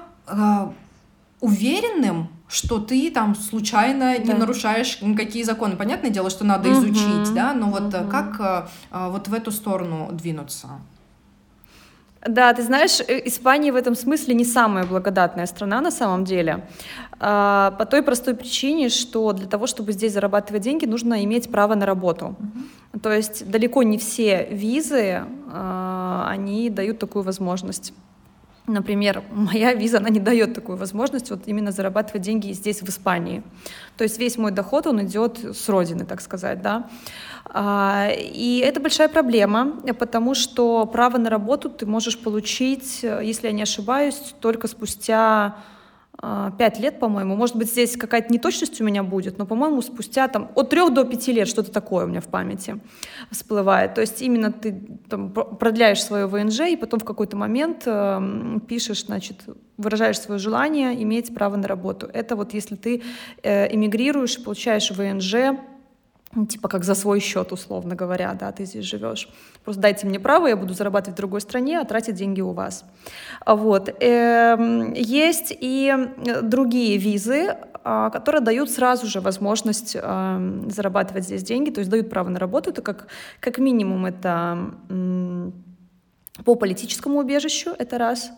уверенным что ты там случайно да. не нарушаешь никакие законы. Понятное дело, что надо угу. изучить, да, но вот угу. как э, э, вот в эту сторону двинуться? Да, ты знаешь, Испания в этом смысле не самая благодатная страна на самом деле. А, по той простой причине, что для того, чтобы здесь зарабатывать деньги, нужно иметь право на работу. Uh-huh. То есть далеко не все визы, а, они дают такую возможность. Например, моя виза, она не дает такую возможность вот именно зарабатывать деньги здесь, в Испании. То есть весь мой доход, он идет с родины, так сказать, да. А, и это большая проблема, потому что право на работу ты можешь получить, если я не ошибаюсь, только спустя пять лет, по-моему. Может быть, здесь какая-то неточность у меня будет, но, по-моему, спустя там от трех до пяти лет что-то такое у меня в памяти всплывает. То есть именно ты там, продляешь свое ВНЖ и потом в какой-то момент э, пишешь, значит, выражаешь свое желание иметь право на работу. Это вот если ты э, эмигрируешь, получаешь ВНЖ, типа как за свой счет, условно говоря, да, ты здесь живешь. Просто дайте мне право, я буду зарабатывать в другой стране, а тратить деньги у вас. Вот. Эм, есть и другие визы, а, которые дают сразу же возможность эм, зарабатывать здесь деньги, то есть дают право на работу, это как, как минимум это по политическому убежищу, это раз.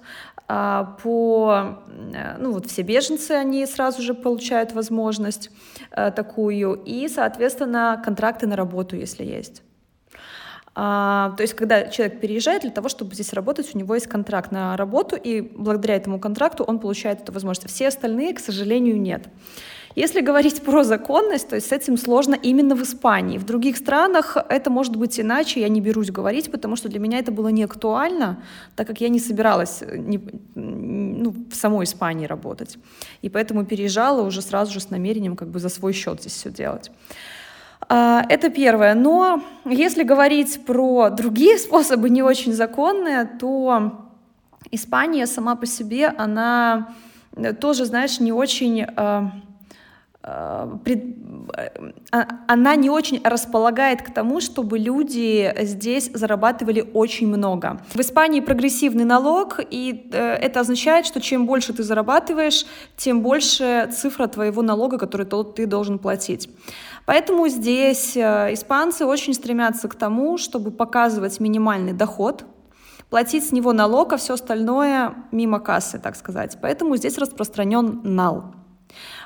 А, по, э, ну вот все беженцы, они сразу же получают возможность э, такую, и, соответственно, контракты на работу, если есть. А, то есть, когда человек переезжает для того, чтобы здесь работать, у него есть контракт на работу, и благодаря этому контракту он получает эту возможность. Все остальные, к сожалению, нет. Если говорить про законность, то есть с этим сложно именно в Испании. В других странах это может быть иначе, я не берусь говорить, потому что для меня это было не актуально, так как я не собиралась э, не, ну, в самой Испании работать. И поэтому переезжала уже сразу же с намерением как бы за свой счет здесь все делать. А, это первое. Но если говорить про другие *laughs* способы, не очень законные, то Испания сама по себе, она тоже, знаешь, не очень а, Э, а, она не очень располагает к тому, чтобы люди здесь зарабатывали очень много. В Испании прогрессивный налог, и э, это означает, что чем больше ты зарабатываешь, тем больше цифра твоего налога, который ты должен платить. Поэтому здесь э, испанцы очень стремятся к тому, чтобы показывать минимальный доход, платить с него налог, а все остальное мимо кассы, так сказать. Поэтому здесь распространен нал.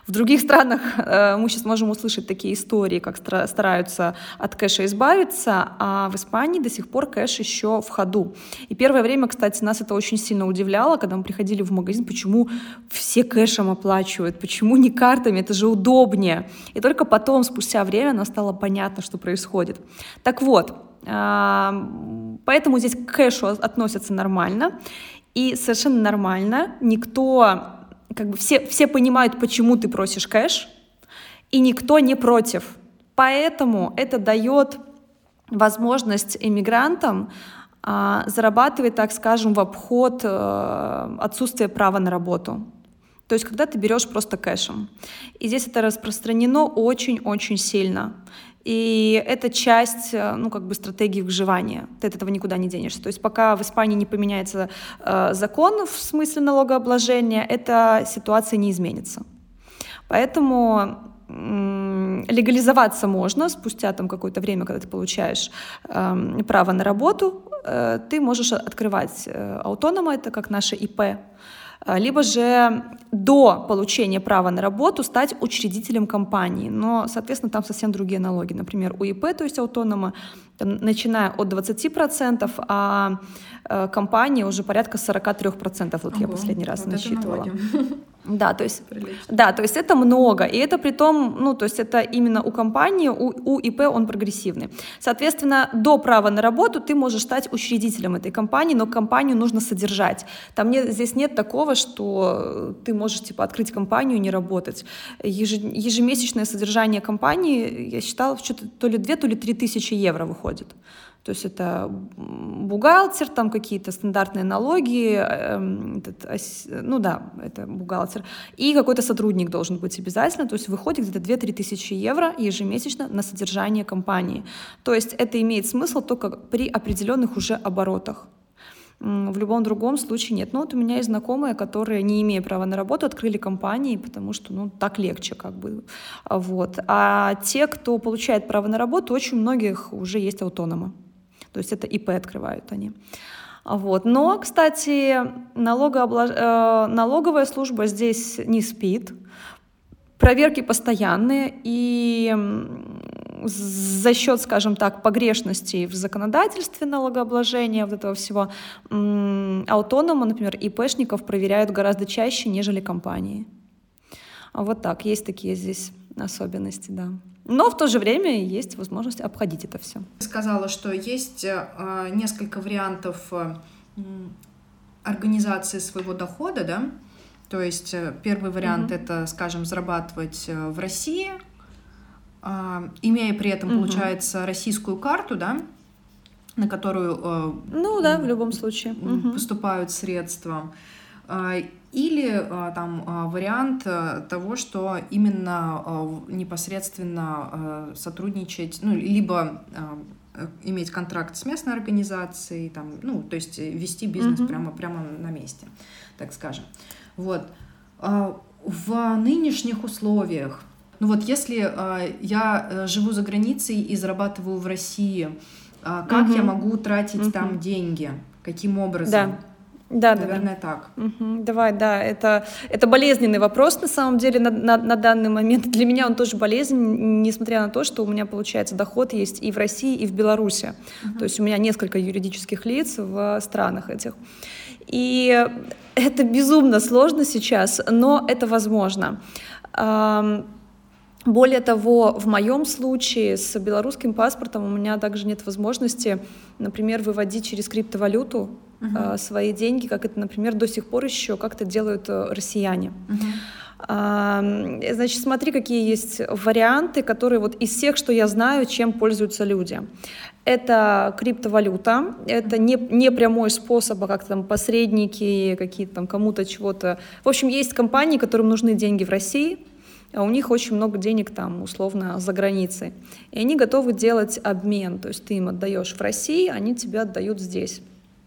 В других странах э, мы сейчас можем услышать такие истории, как стараются от кэша избавиться, а в Испании до сих пор кэш еще в ходу. И первое время, кстати, нас это очень сильно удивляло, когда мы приходили в магазин, почему все кэшем оплачивают, почему не картами, это же удобнее. И только потом, спустя время, нам стало понятно, что происходит. Так вот, э, поэтому здесь к кэшу относятся нормально. И совершенно нормально, никто как бы все, все понимают, почему ты просишь кэш, и никто не против. Поэтому это дает возможность иммигрантам а, зарабатывать, так скажем, в обход а, отсутствия права на работу. То есть, когда ты берешь просто кэшем. И здесь это распространено очень-очень сильно. И это часть, э, ну, как бы стратегии выживания. Ты от этого никуда не денешься. То есть пока в Испании не поменяется э, закон в смысле налогообложения, эта ситуация не изменится. Поэтому легализоваться можно спустя там какое-то время, когда ты получаешь э, право на работу, э, ты можешь открывать э, аутонома, это как наше ИП, либо же до получения права на работу стать учредителем компании. Но, соответственно, там совсем другие налоги. Например, УИП, то есть аутонома, там, начиная от 20%, а э, компания уже порядка 43%, вот Ого, я последний раз вот насчитывала. *laughs* Да, то есть, да, то есть это много, и это при том, ну, то есть это именно у компании, у, у ИП он прогрессивный. Соответственно, до права на работу ты можешь стать учредителем этой компании, но компанию нужно содержать. Там нет, здесь нет такого, что ты можешь, типа, открыть компанию и не работать. Ежемесячное содержание компании, я считала, что-то то ли 2, то ли 3 тысячи евро выходит. То есть это бухгалтер, там какие-то стандартные налоги, эм, этот, ну да, это бухгалтер, и какой-то сотрудник должен быть обязательно, то есть выходит где-то 2-3 тысячи евро ежемесячно на содержание компании. То есть это имеет смысл только при определенных уже оборотах. В любом другом случае нет. Но вот у меня есть знакомые, которые, не имея права на работу, открыли компании, потому что, ну, так легче как бы. Вот. А те, кто получает право на работу, очень многих уже есть аутономы. То есть это ИП открывают они. Вот. Но, кстати, налогооблаж... Э, налоговая служба здесь не спит. Проверки постоянные, и за счет, скажем так, погрешностей в законодательстве налогообложения, вот этого всего, аутонома, например, ИПшников проверяют гораздо чаще, нежели компании. Вот так, есть такие здесь особенности, да. Но в то же время есть возможность обходить это все. Сказала, что есть э, несколько вариантов э, организации своего дохода, да? То есть э, первый вариант mm это, скажем, зарабатывать в России, э, имея при этом, mm получается, российскую карту, да, на которую ну да, в любом случае поступают средства. Э, или а, там а, вариант э, того, что именно а, непосредственно сотрудничать, ну, либо иметь контракт с местной организацией, там, ну, то есть вести бизнес mm-hmm. прямо, прямо на месте, так скажем. Вот. В нынешних условиях, ну вот если я э, живу за границей и зарабатываю в России, как mm-hmm. я могу тратить mm-hmm. там деньги? Каким образом? Да. Да, Наверное, да, так. Угу, давай, да, это, это болезненный вопрос на самом деле на, на, на данный момент. Для меня он тоже болезненный, несмотря на то, что у меня, получается, доход есть и в России, и в Беларуси. Угу. То есть у меня несколько юридических лиц в странах этих. И это безумно сложно сейчас, но это возможно. Более того, в моем случае с белорусским паспортом у меня также нет возможности, например, выводить через криптовалюту uh-huh. свои деньги, как это, например, до сих пор еще как-то делают э, россияне. Uh-huh. Значит, смотри, какие есть варианты, которые вот из всех, что я знаю, чем пользуются люди. Это криптовалюта, это не, не прямой способ, а как там посредники, какие-то там кому-то чего-то. В общем, есть компании, которым нужны деньги в России, а у них очень много денег там, условно, за границей. И они готовы делать обмен, то есть ты им отдаешь в России, они тебе отдают здесь.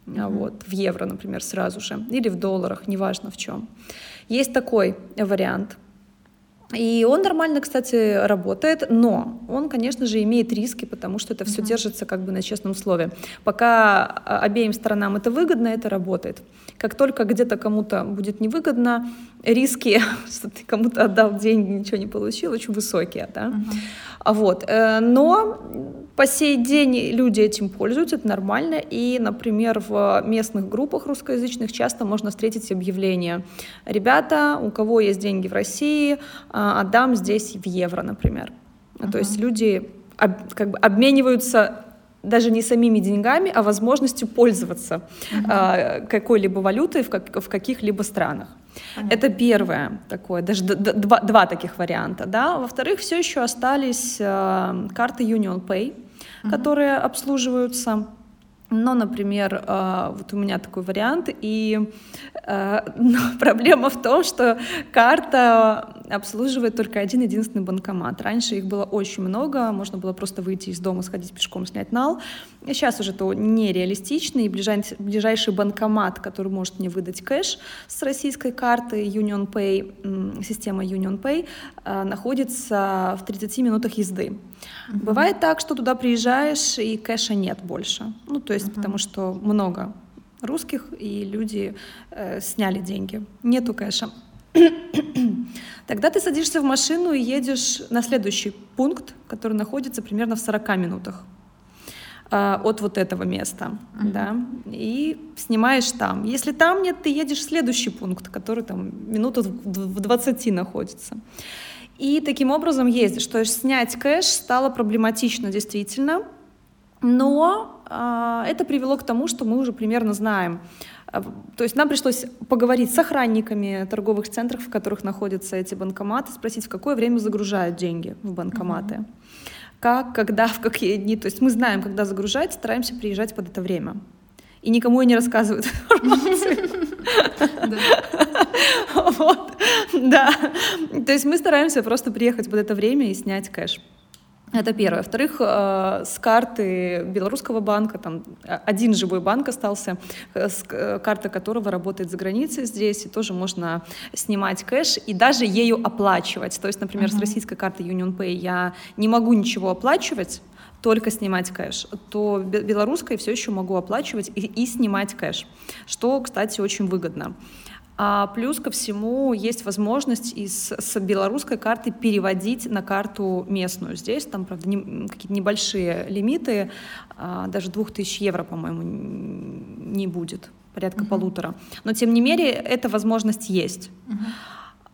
Mm-hmm. Вот, в евро, например, сразу же, или в долларах, неважно в чем. Есть такой вариант. И он нормально, кстати, работает, но он, конечно же, имеет риски, потому что это все mm-hmm. держится как бы на честном слове. Пока а, обеим сторонам это выгодно, это работает. Как только где-то кому-то будет невыгодно, риски, *laughs* что ты кому-то отдал деньги, ничего не получил, очень высокие. Да? Uh-huh. Вот. Э, но по сей день люди этим пользуются, это нормально. И, например, в местных группах русскоязычных часто можно встретить объявления. Ребята, у кого есть деньги в России, а, отдам здесь в евро, например. Uh-huh. То есть люди об, как бы обмениваются даже не самими деньгами, а возможностью пользоваться uh-huh. какой-либо валютой в, как, в каких-либо странах. Понятно. Это первое такое, даже два, два таких варианта. Да? Во-вторых, все еще остались э, карты Union Pay, uh-huh. которые обслуживаются но, например, а, вот у меня такой вариант, и *laughs* а, проблема в том, что карта обслуживает только один единственный банкомат. Раньше их было очень много, можно было просто выйти из дома, сходить пешком, снять нал. Сейчас уже это нереалистично, и ближайший банкомат, который может мне выдать кэш с российской карты Union Pay, система Union Pay, а, находится в 30 минутах езды. Uh-huh. Бывает так, что туда приезжаешь, и кэша нет больше. Ну, то есть, uh-huh. потому что много русских, и люди э, сняли деньги. Нету кэша. *coughs* Тогда ты садишься в машину и едешь на следующий пункт, который находится примерно в 40 минутах э, от вот этого места, uh-huh. да, и снимаешь там. Если там нет, ты едешь в следующий пункт, который там минуту в 20 находится. И таким образом ездишь. То есть снять кэш стало проблематично действительно, но э, это привело к тому, что мы уже примерно знаем. А, то есть нам пришлось поговорить с охранниками торговых центров, в которых находятся эти банкоматы, спросить, в какое время загружают деньги в банкоматы. Mm-hmm. Как, когда, *laughs* в какие дни. То есть мы знаем, когда загружать, стараемся приезжать под это время. И никому и не рассказывают информацию. *laughs* Вот, да. То есть мы стараемся просто приехать под это время и снять кэш. Это первое. Во-вторых, э, с карты белорусского банка, там один живой банк остался, э, э, карта которого работает за границей здесь, и тоже можно снимать кэш и даже ею оплачивать. То есть, например, uh-huh. с российской карты Union Pay я не могу ничего оплачивать, только снимать кэш, то белорусской все еще могу оплачивать и, и снимать кэш, что, кстати, очень выгодно. А плюс ко всему есть возможность из, с белорусской карты переводить на карту местную. Здесь там, правда, не, какие-то небольшие лимиты, а, даже 2000 евро, по-моему, не будет, порядка uh-huh. полутора. Но, тем не менее, эта возможность есть. Uh-huh.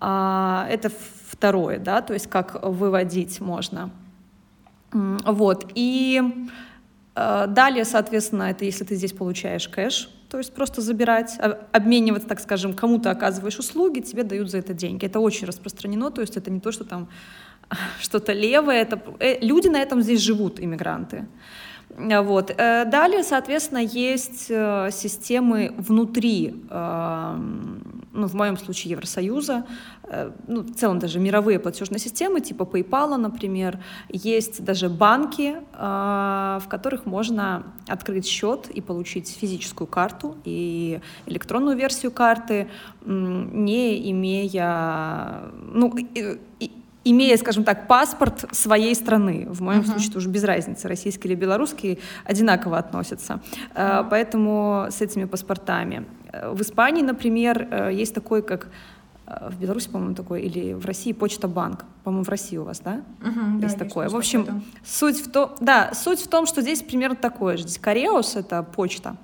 А, это второе, да, то есть как выводить можно. Вот, и э, далее, соответственно, это если ты здесь получаешь кэш, то есть просто забирать, обмениваться, так скажем, кому-то оказываешь услуги, тебе дают за это деньги. Это очень распространено, то есть это не то, что там *laughs* что-то левое, это э, люди на этом здесь живут, иммигранты. Вот. Э, далее, соответственно, есть э, системы внутри, эм, ну, в моем случае Евросоюза, э, ну, в целом даже мировые платежные системы, типа PayPal, например, есть даже банки, в которых можно открыть счет и получить физическую карту и электронную версию карты, не имея, ну, имея, скажем так, паспорт своей страны. В моем uh-huh. случае уже без разницы, российский или белорусский, одинаково относятся. Uh-huh. Поэтому с этими паспортами. в Испании, например, есть такой, как в Беларуси, по-моему, такой, или в России Почта Банк. По-моему, в России у вас, да? Угу, есть да, такое. В общем, суть в том, да, суть в том, что здесь примерно такое же. Здесь Кареус — это почта,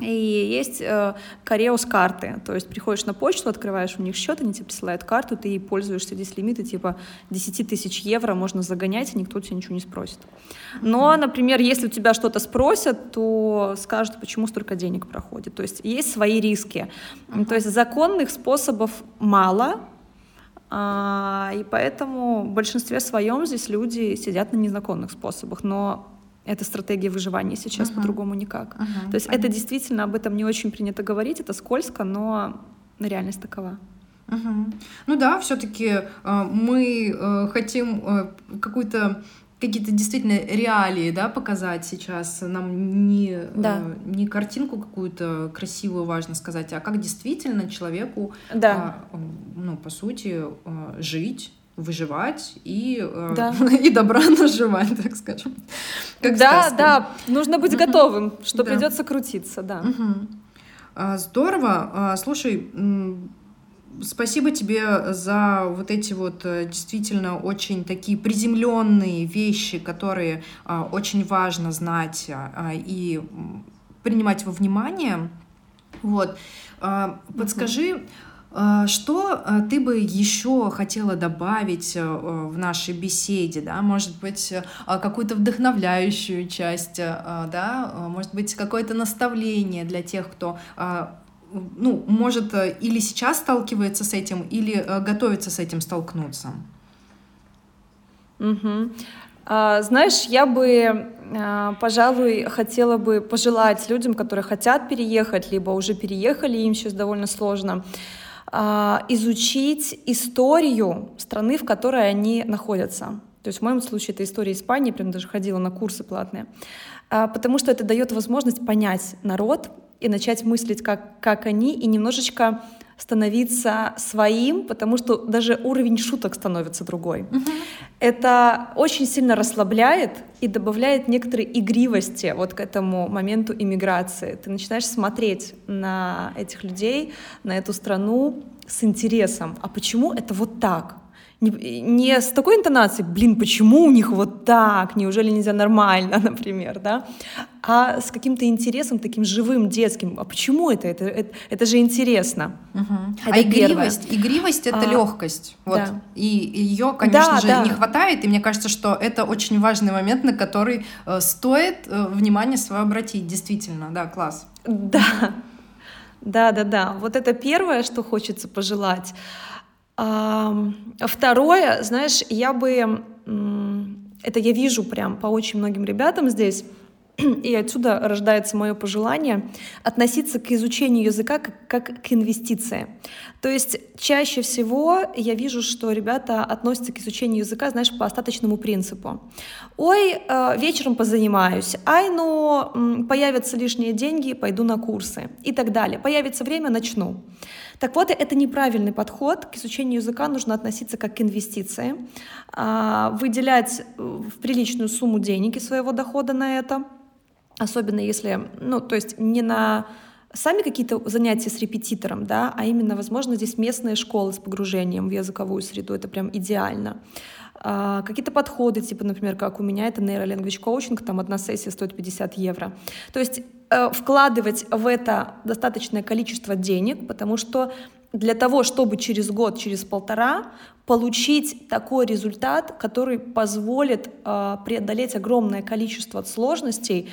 и есть э, Кареус карты, то есть приходишь на почту, открываешь у них счет, они тебе присылают карту, ты пользуешься здесь лимиты типа 10 тысяч евро можно загонять, и никто тебя ничего не спросит. Но, например, если у тебя что-то спросят, то скажут, почему столько денег проходит. То есть есть свои риски. То есть законных способов мало, а, и поэтому в большинстве своем здесь люди сидят на незаконных способах. Но это стратегия выживания сейчас uh-huh. по-другому никак. Uh-huh, То есть понятно. это действительно об этом не очень принято говорить, это скользко, но реальность такова. Угу. Ну да, все-таки э, мы э, хотим э, какую-то какие-то действительно реалии, да, показать сейчас. Нам не, да. э, не картинку какую-то красивую важно сказать, а как действительно человеку, да. э, ну, по сути, э, жить выживать и, э, да. *laughs* и добра *laughs* наживать, так скажем. Как да, да, нужно быть готовым, что да. придется крутиться, да. Угу. Здорово. А, слушай, спасибо тебе за вот эти вот э, действительно очень такие приземленные вещи, которые а, очень важно знать а, и принимать во внимание. Вот. Подскажи, угу а, что а, ты бы еще хотела добавить э, в нашей беседе, да? Может быть, э, какую-то вдохновляющую часть, э, да? Может быть, какое-то наставление для тех, кто ну, может, или сейчас сталкивается с этим, или готовится с этим столкнуться. Угу. А, знаешь, я бы, пожалуй, хотела бы пожелать людям, которые хотят переехать, либо уже переехали, им сейчас довольно сложно, а, изучить историю страны, в которой они находятся. То есть в моем случае это история Испании, прям даже ходила на курсы платные. А, потому что это дает возможность понять народ и начать мыслить как, как они, и немножечко становиться своим, потому что даже уровень шуток становится другой. Угу. Это очень сильно расслабляет и добавляет некоторой игривости вот к этому моменту иммиграции. Ты начинаешь смотреть на этих людей, на эту страну с интересом. А почему это вот так? Не, не с такой интонацией, блин, почему у них вот так, неужели нельзя нормально, *laughs* например, да, а с каким-то интересом таким живым, детским. А почему это? Это, это, это же интересно. Угу. Это а игривость, первое. игривость это а, легкость. Вот. Да. И ее, конечно да, же, да. не хватает. И мне кажется, что это очень важный момент, на который э, стоит э, внимание свое обратить. Действительно, да, класс. Да. Да, да, да. Вот это первое, что хочется пожелать. Второе, знаешь, я бы, это я вижу прям по очень многим ребятам здесь, *clears throat* и отсюда рождается мое пожелание относиться к изучению языка как, как к инвестиции. То есть чаще всего я вижу, что ребята относятся к изучению языка, знаешь, по остаточному принципу. Ой, э, вечером позанимаюсь, ай, ну, появятся лишние деньги, пойду на курсы и так далее. Появится время, начну. Так вот, это неправильный подход. К изучению языка нужно относиться как к инвестиции, а, выделять э, в приличную сумму денег из своего дохода на это, особенно если, ну, то есть не на сами какие-то занятия с репетитором, да, а именно, возможно, здесь местные школы с погружением в языковую среду, это прям идеально. А, какие-то подходы, типа, например, как у меня, это нейроленгвич коучинг, там одна сессия стоит 50 евро. То есть Э, вкладывать в это достаточное количество денег, потому что для того, чтобы через год, через полтора получить такой результат, который позволит э, преодолеть огромное количество сложностей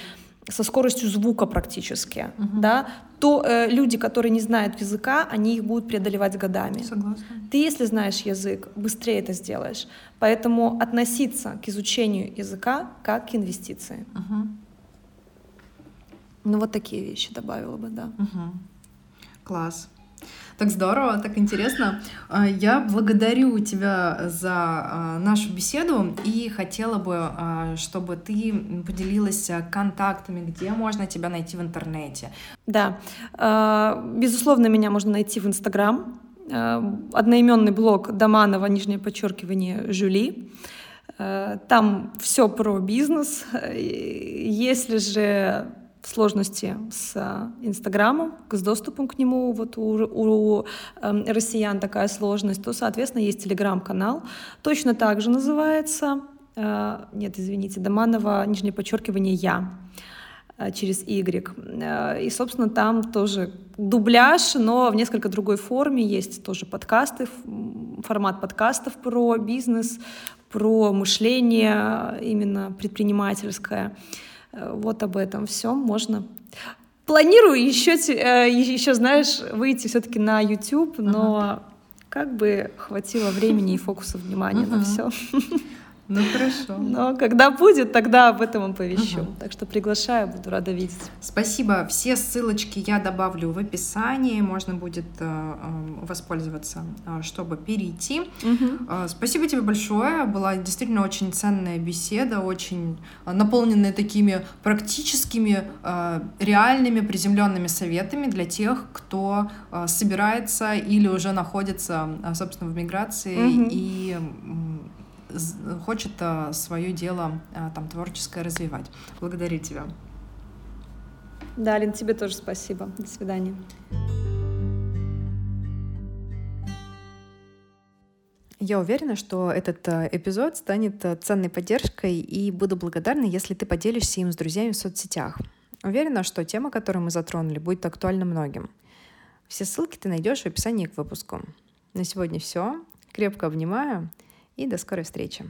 со скоростью звука практически, uh-huh. да, то э, люди, которые не знают языка, они их будут преодолевать годами. Согласна. Ты, если знаешь язык, быстрее это сделаешь. Поэтому относиться к изучению языка как к инвестиции. Uh-huh. Ну, вот такие вещи добавила бы, да. Угу. Класс. Так здорово, так интересно. А, я благодарю тебя за а, нашу беседу и хотела бы, а, чтобы ты поделилась контактами, где можно тебя найти в интернете. Да, безусловно, меня можно найти в Инстаграм. Одноименный блог Доманова, нижнее подчеркивание, Жюли. Там все про бизнес. Если же сложности с Инстаграмом, с доступом к нему, вот у, у э, россиян такая сложность, то, соответственно, есть Телеграм-канал, точно так же называется, э, нет, извините, Доманова, нижнее подчеркивание «Я». Э, через Y. Э, и, собственно, там тоже дубляж, но в несколько другой форме. Есть тоже подкасты, формат подкастов про бизнес, про мышление именно предпринимательское. Э, вот об этом все можно. Планирую еще, еще знаешь, выйти все-таки на YouTube, но ага. как бы хватило времени и фокуса внимания ага. на все. *laughs* Ну хорошо. Но когда будет, тогда об этом оповещу. Угу. Так что приглашаю, буду рада видеть. Спасибо. Все ссылочки я добавлю в описании. Можно будет э, э, воспользоваться, э, чтобы перейти. Угу. Спасибо тебе большое. Была действительно очень ценная беседа, очень наполненная такими практическими, реальными, приземленными советами для тех, кто собирается или уже находится, собственно, в миграции угу. и хочет а, свое дело а, там творческое развивать. Благодарю тебя. Да, Алин, тебе тоже спасибо. До свидания. Я уверена, что этот а, эпизод станет ценной поддержкой и буду благодарна, если ты поделишься им с друзьями в соцсетях. Уверена, что тема, которую мы затронули, будет актуальна многим. Все ссылки ты найдешь в описании к выпуску. На сегодня все. Крепко обнимаю и до скорой встречи!